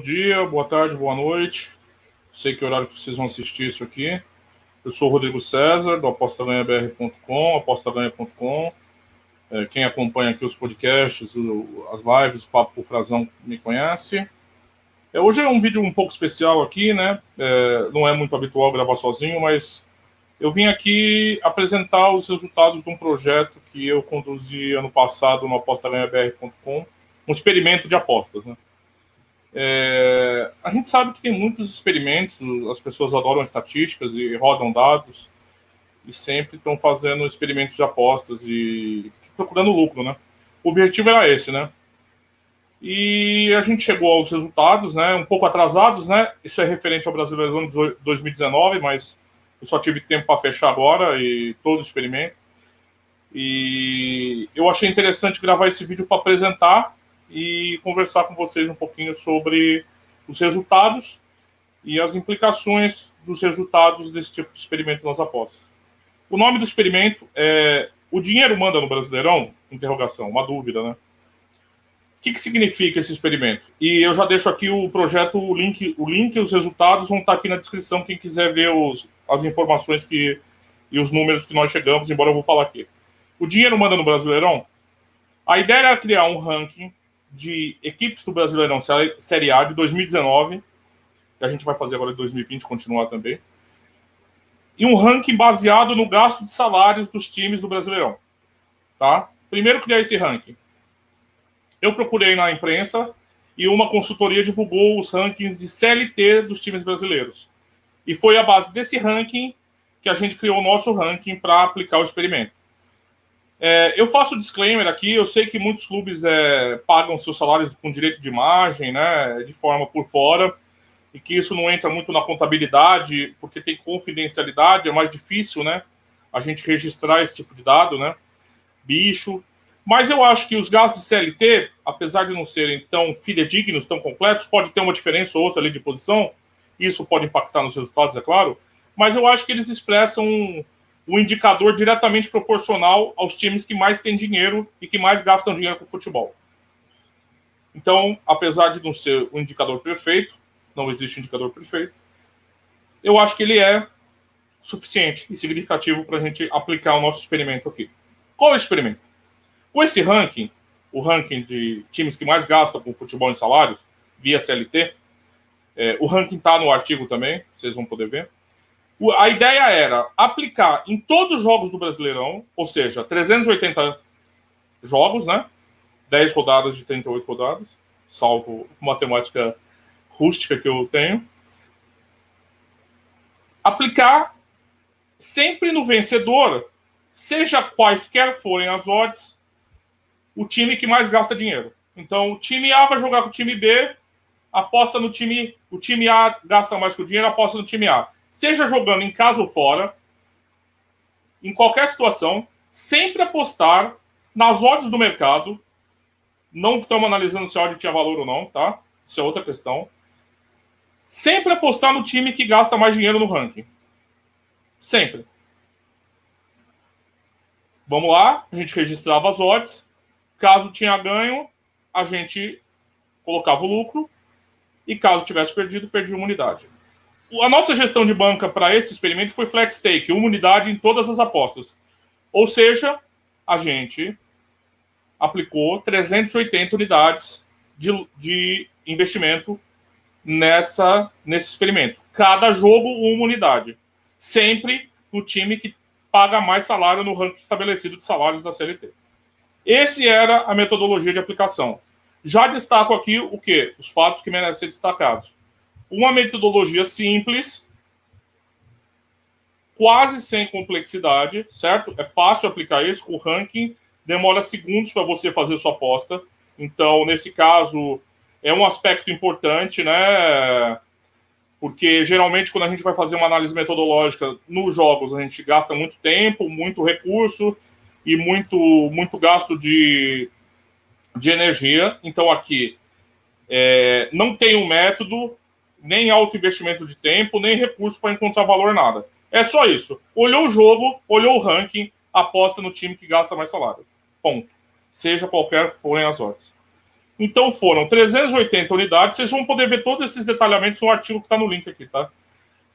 dia, boa tarde, boa noite. Sei que horário que vocês vão assistir isso aqui. Eu sou o Rodrigo César, do apostaganhabr.com, apostaganha.com. É, quem acompanha aqui os podcasts, as lives, o Papo o Frazão me conhece. É, hoje é um vídeo um pouco especial aqui, né? É, não é muito habitual gravar sozinho, mas eu vim aqui apresentar os resultados de um projeto que eu conduzi ano passado no apostaganhabr.com, um experimento de apostas, né? É, a gente sabe que tem muitos experimentos, as pessoas adoram estatísticas e rodam dados e sempre estão fazendo experimentos de apostas e procurando lucro, né? O objetivo era esse, né? E a gente chegou aos resultados, né? Um pouco atrasados, né? Isso é referente ao Brasileirão de 2019, mas eu só tive tempo para fechar agora e todo o experimento. E eu achei interessante gravar esse vídeo para apresentar e conversar com vocês um pouquinho sobre os resultados e as implicações dos resultados desse tipo de experimento nas apostas. O nome do experimento é O Dinheiro Manda no Brasileirão? Interrogação, uma dúvida, né? O que, que significa esse experimento? E eu já deixo aqui o projeto, o link, o link e os resultados vão estar aqui na descrição, quem quiser ver os, as informações que, e os números que nós chegamos, embora eu vou falar aqui. O dinheiro manda no Brasileirão? A ideia era criar um ranking de equipes do Brasileirão Série A de 2019, que a gente vai fazer agora em 2020, continuar também, e um ranking baseado no gasto de salários dos times do Brasileirão. Tá? Primeiro criar esse ranking. Eu procurei na imprensa e uma consultoria divulgou os rankings de CLT dos times brasileiros. E foi a base desse ranking que a gente criou o nosso ranking para aplicar o experimento. É, eu faço disclaimer aqui, eu sei que muitos clubes é, pagam seus salários com direito de imagem, né, de forma por fora, e que isso não entra muito na contabilidade, porque tem confidencialidade, é mais difícil, né, a gente registrar esse tipo de dado, né, bicho. Mas eu acho que os gastos de CLT, apesar de não serem tão fidedignos, tão completos, pode ter uma diferença ou outra ali de posição, isso pode impactar nos resultados, é claro, mas eu acho que eles expressam o indicador diretamente proporcional aos times que mais têm dinheiro e que mais gastam dinheiro com futebol. Então, apesar de não ser o um indicador perfeito, não existe indicador perfeito, eu acho que ele é suficiente e significativo para a gente aplicar o nosso experimento aqui. Qual é o experimento? Com esse ranking, o ranking de times que mais gastam com futebol em salários, via CLT, é, o ranking está no artigo também, vocês vão poder ver. A ideia era aplicar em todos os jogos do Brasileirão, ou seja, 380 jogos, né? 10 rodadas de 38 rodadas, salvo matemática rústica que eu tenho. Aplicar sempre no vencedor, seja quaisquer forem as odds, o time que mais gasta dinheiro. Então, o time A vai jogar com o time B, aposta no time. O time A gasta mais que o dinheiro, aposta no time A seja jogando em casa ou fora, em qualquer situação, sempre apostar nas odds do mercado. Não estamos analisando se a odd tinha valor ou não, tá? Isso é outra questão. Sempre apostar no time que gasta mais dinheiro no ranking. Sempre. Vamos lá, a gente registrava as odds. Caso tinha ganho, a gente colocava o lucro. E caso tivesse perdido, perdia uma unidade a nossa gestão de banca para esse experimento foi flat stake, uma unidade em todas as apostas. Ou seja, a gente aplicou 380 unidades de, de investimento nessa, nesse experimento. Cada jogo, uma unidade. Sempre no time que paga mais salário no ranking estabelecido de salários da CLT. Esse era a metodologia de aplicação. Já destaco aqui o que? Os fatos que merecem ser destacados uma metodologia simples, quase sem complexidade, certo? É fácil aplicar isso. O ranking demora segundos para você fazer sua aposta. Então, nesse caso, é um aspecto importante, né? Porque geralmente, quando a gente vai fazer uma análise metodológica nos jogos, a gente gasta muito tempo, muito recurso e muito, muito gasto de, de energia. Então, aqui é, não tem um método, nem alto investimento de tempo, nem recurso para encontrar valor, nada. É só isso. Olhou o jogo, olhou o ranking, aposta no time que gasta mais salário. Ponto. Seja qualquer forem as odds. Então foram 380 unidades. Vocês vão poder ver todos esses detalhamentos no artigo que está no link aqui, tá?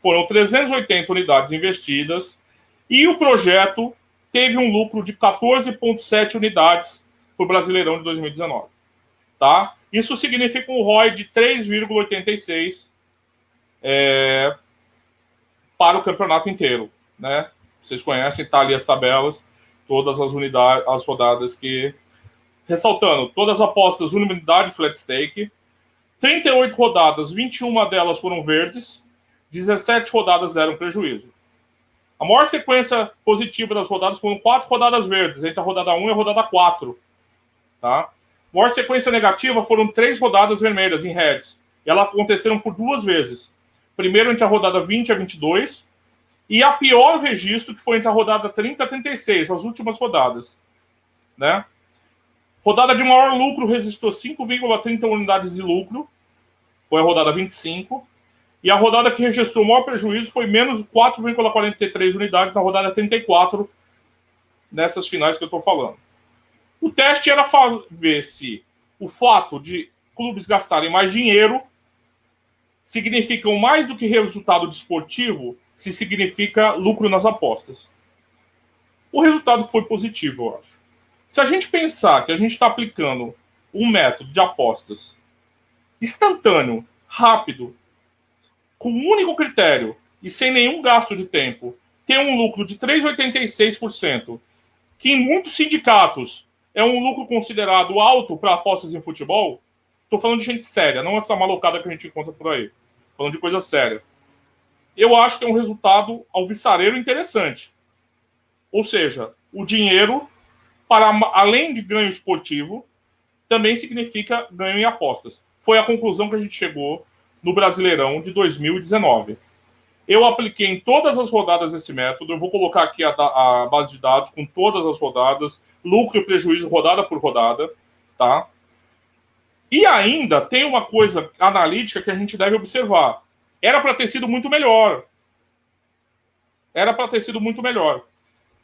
Foram 380 unidades investidas e o projeto teve um lucro de 14,7 unidades para o Brasileirão de 2019. Tá? Isso significa um ROI de 3,86 é, para o campeonato inteiro. Né? Vocês conhecem, tá ali as tabelas, todas as unidades, as rodadas que. Ressaltando, todas as apostas unidade flat stake. 38 rodadas, 21 delas foram verdes, 17 rodadas deram prejuízo. A maior sequência positiva das rodadas foram quatro rodadas verdes, entre a rodada 1 e a rodada 4. Tá? A maior sequência negativa foram três rodadas vermelhas em reds. E elas aconteceram por duas vezes. Primeiro entre a rodada 20 a 22 e a pior registro que foi entre a rodada 30 a 36, as últimas rodadas. Né? Rodada de maior lucro registrou 5,30 unidades de lucro, foi a rodada 25. E a rodada que registrou maior prejuízo foi menos 4,43 unidades na rodada 34, nessas finais que eu estou falando. O teste era ver se o fato de clubes gastarem mais dinheiro significam mais do que resultado desportivo, se significa lucro nas apostas. O resultado foi positivo, eu acho. Se a gente pensar que a gente está aplicando um método de apostas instantâneo, rápido, com um único critério e sem nenhum gasto de tempo, tem um lucro de 3,86%, que em muitos sindicatos é um lucro considerado alto para apostas em futebol, estou falando de gente séria, não essa malocada que a gente encontra por aí. Falando de coisa séria. Eu acho que é um resultado alvissareiro interessante. Ou seja, o dinheiro, para além de ganho esportivo, também significa ganho em apostas. Foi a conclusão que a gente chegou no Brasileirão de 2019. Eu apliquei em todas as rodadas esse método. Eu vou colocar aqui a, a, base de dados com todas as rodadas, lucro e prejuízo rodada por rodada, tá? E ainda tem uma coisa analítica que a gente deve observar. Era para ter sido muito melhor. Era para ter sido muito melhor.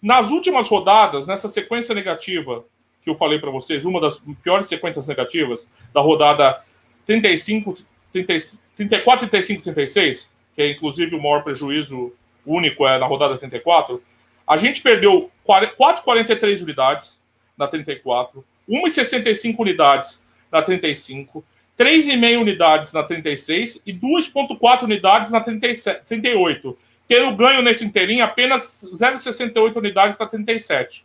Nas últimas rodadas, nessa sequência negativa que eu falei para vocês, uma das piores sequências negativas da rodada 35, 35 34, 35, 36, que é inclusive o maior prejuízo único é na rodada 34, a gente perdeu 4,43 unidades na 34, 1,65 unidades na 35, 3,5 unidades na 36 e 2,4 unidades na 37, 38, tendo ganho nesse inteirinho apenas 0,68 unidades na 37.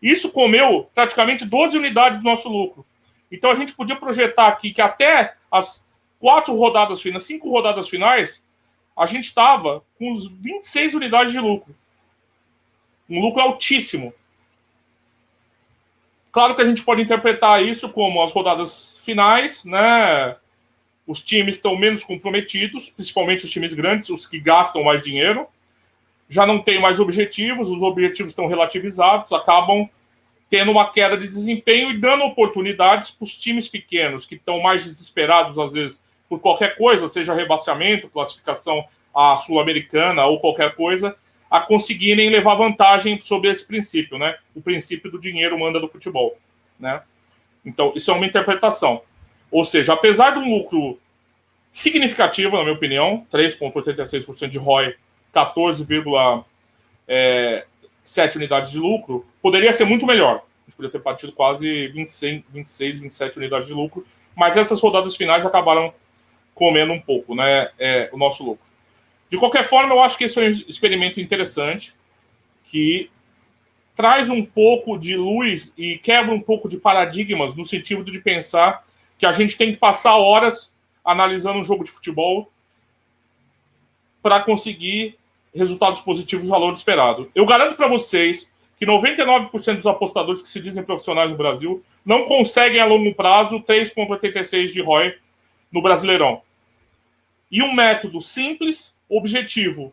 Isso comeu praticamente 12 unidades do nosso lucro. Então a gente podia projetar aqui que até as quatro rodadas finais, cinco rodadas finais, a gente estava com os 26 unidades de lucro. Um lucro altíssimo. Claro que a gente pode interpretar isso como as rodadas finais, né? Os times estão menos comprometidos, principalmente os times grandes, os que gastam mais dinheiro. Já não tem mais objetivos, os objetivos estão relativizados, acabam tendo uma queda de desempenho e dando oportunidades para os times pequenos, que estão mais desesperados, às vezes, por qualquer coisa, seja rebaixamento, classificação à Sul-Americana ou qualquer coisa, a conseguirem levar vantagem sobre esse princípio, né? O princípio do dinheiro manda do futebol, né? Então, isso é uma interpretação. Ou seja, apesar de um lucro significativo, na minha opinião, 3,86% de ROI, 14,7 é, unidades de lucro, poderia ser muito melhor. A gente poderia ter partido quase 26, 26 27 unidades de lucro, mas essas rodadas finais acabaram comendo um pouco, né? É, o nosso lucro. De qualquer forma, eu acho que esse é um experimento interessante que traz um pouco de luz e quebra um pouco de paradigmas no sentido de pensar que a gente tem que passar horas analisando um jogo de futebol para conseguir resultados positivos valor esperado. Eu garanto para vocês que 99% dos apostadores que se dizem profissionais no Brasil não conseguem a longo prazo 3,86 de ROI no Brasileirão. E um método simples, objetivo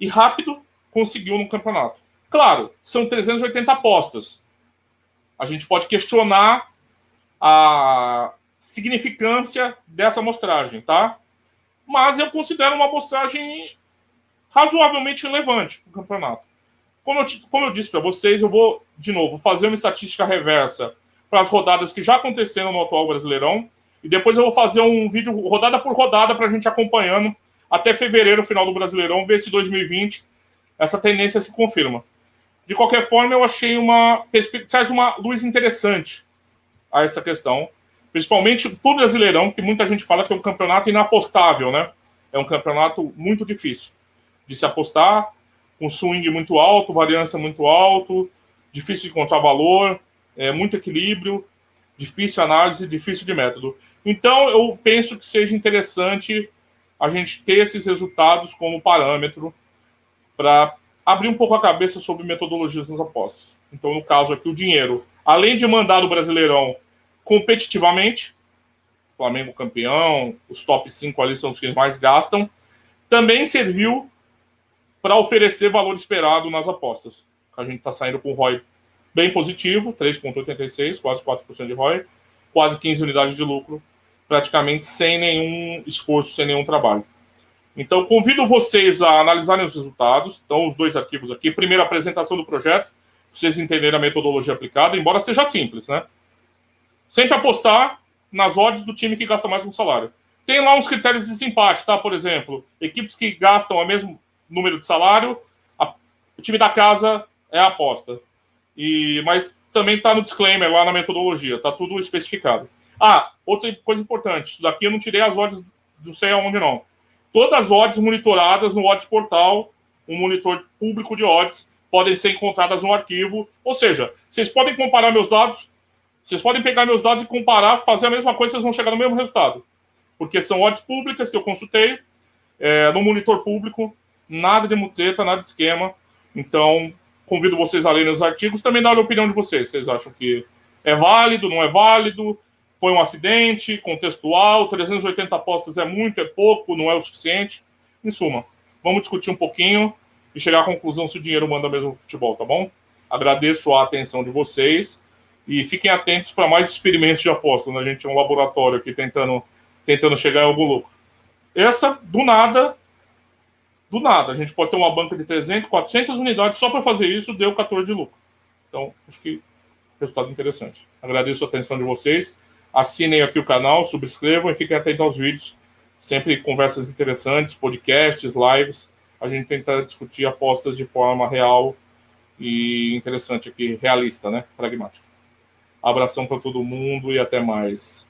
e rápido conseguiu no campeonato. Claro, são 380 apostas. A gente pode questionar a significância dessa amostragem, tá? Mas eu considero uma amostragem razoavelmente relevante para o campeonato. Como eu, como eu disse para vocês, eu vou, de novo, fazer uma estatística reversa para as rodadas que já aconteceram no atual Brasileirão. E depois eu vou fazer um vídeo rodada por rodada para a gente acompanhando até fevereiro, final do Brasileirão, ver se 2020 essa tendência se confirma. De qualquer forma, eu achei uma traz uma luz interessante a essa questão, principalmente para o Brasileirão, que muita gente fala que é um campeonato inapostável, né? É um campeonato muito difícil de se apostar, com swing muito alto, variância muito alto, difícil de encontrar valor, é, muito equilíbrio, difícil análise, difícil de método. Então, eu penso que seja interessante a gente ter esses resultados como parâmetro para abrir um pouco a cabeça sobre metodologias nas apostas. Então, no caso aqui, o dinheiro, além de mandar o Brasileirão competitivamente, Flamengo campeão, os top 5 ali são os que mais gastam, também serviu para oferecer valor esperado nas apostas. A gente está saindo com o ROI bem positivo, 3,86, quase 4% de ROI, quase 15 unidades de lucro, praticamente sem nenhum esforço, sem nenhum trabalho. Então, convido vocês a analisarem os resultados. Então, os dois arquivos aqui. Primeiro, a apresentação do projeto, vocês entenderem a metodologia aplicada, embora seja simples, né? Sempre apostar nas odds do time que gasta mais no salário. Tem lá uns critérios de desempate, tá? Por exemplo, equipes que gastam o mesmo número de salário, a, o time da casa é a aposta. E, mas também está no disclaimer lá na metodologia, tá tudo especificado. Ah, outra coisa importante, isso daqui eu não tirei as odds do sei aonde não Todas as odds monitoradas no Odds Portal, um monitor público de odds, podem ser encontradas no arquivo. Ou seja, vocês podem comparar meus dados, vocês podem pegar meus dados e comparar, fazer a mesma coisa, vocês vão chegar no mesmo resultado. Porque são odds públicas que eu consultei, é, no monitor público, nada de muteta, nada de esquema. Então, convido vocês a lerem os artigos, também dar a opinião de vocês. Vocês acham que é válido, não é válido? foi um acidente contextual, 380 apostas é muito, é pouco, não é o suficiente. Em suma, vamos discutir um pouquinho e chegar à conclusão se o dinheiro manda mesmo no futebol, tá bom? Agradeço a atenção de vocês e fiquem atentos para mais experimentos de aposta. Né? A gente é um laboratório aqui tentando, tentando chegar em algum lucro. Essa, do nada, do nada, a gente pode ter uma banca de 300, 400 unidades só para fazer isso, deu 14 de lucro. Então, acho que resultado interessante. Agradeço a atenção de vocês. Assinem aqui o canal, subscrevam e fiquem atentos aos vídeos. Sempre conversas interessantes, podcasts, lives. A gente tenta discutir apostas de forma real e interessante aqui, realista, né? Pragmática. Abração para todo mundo e até mais.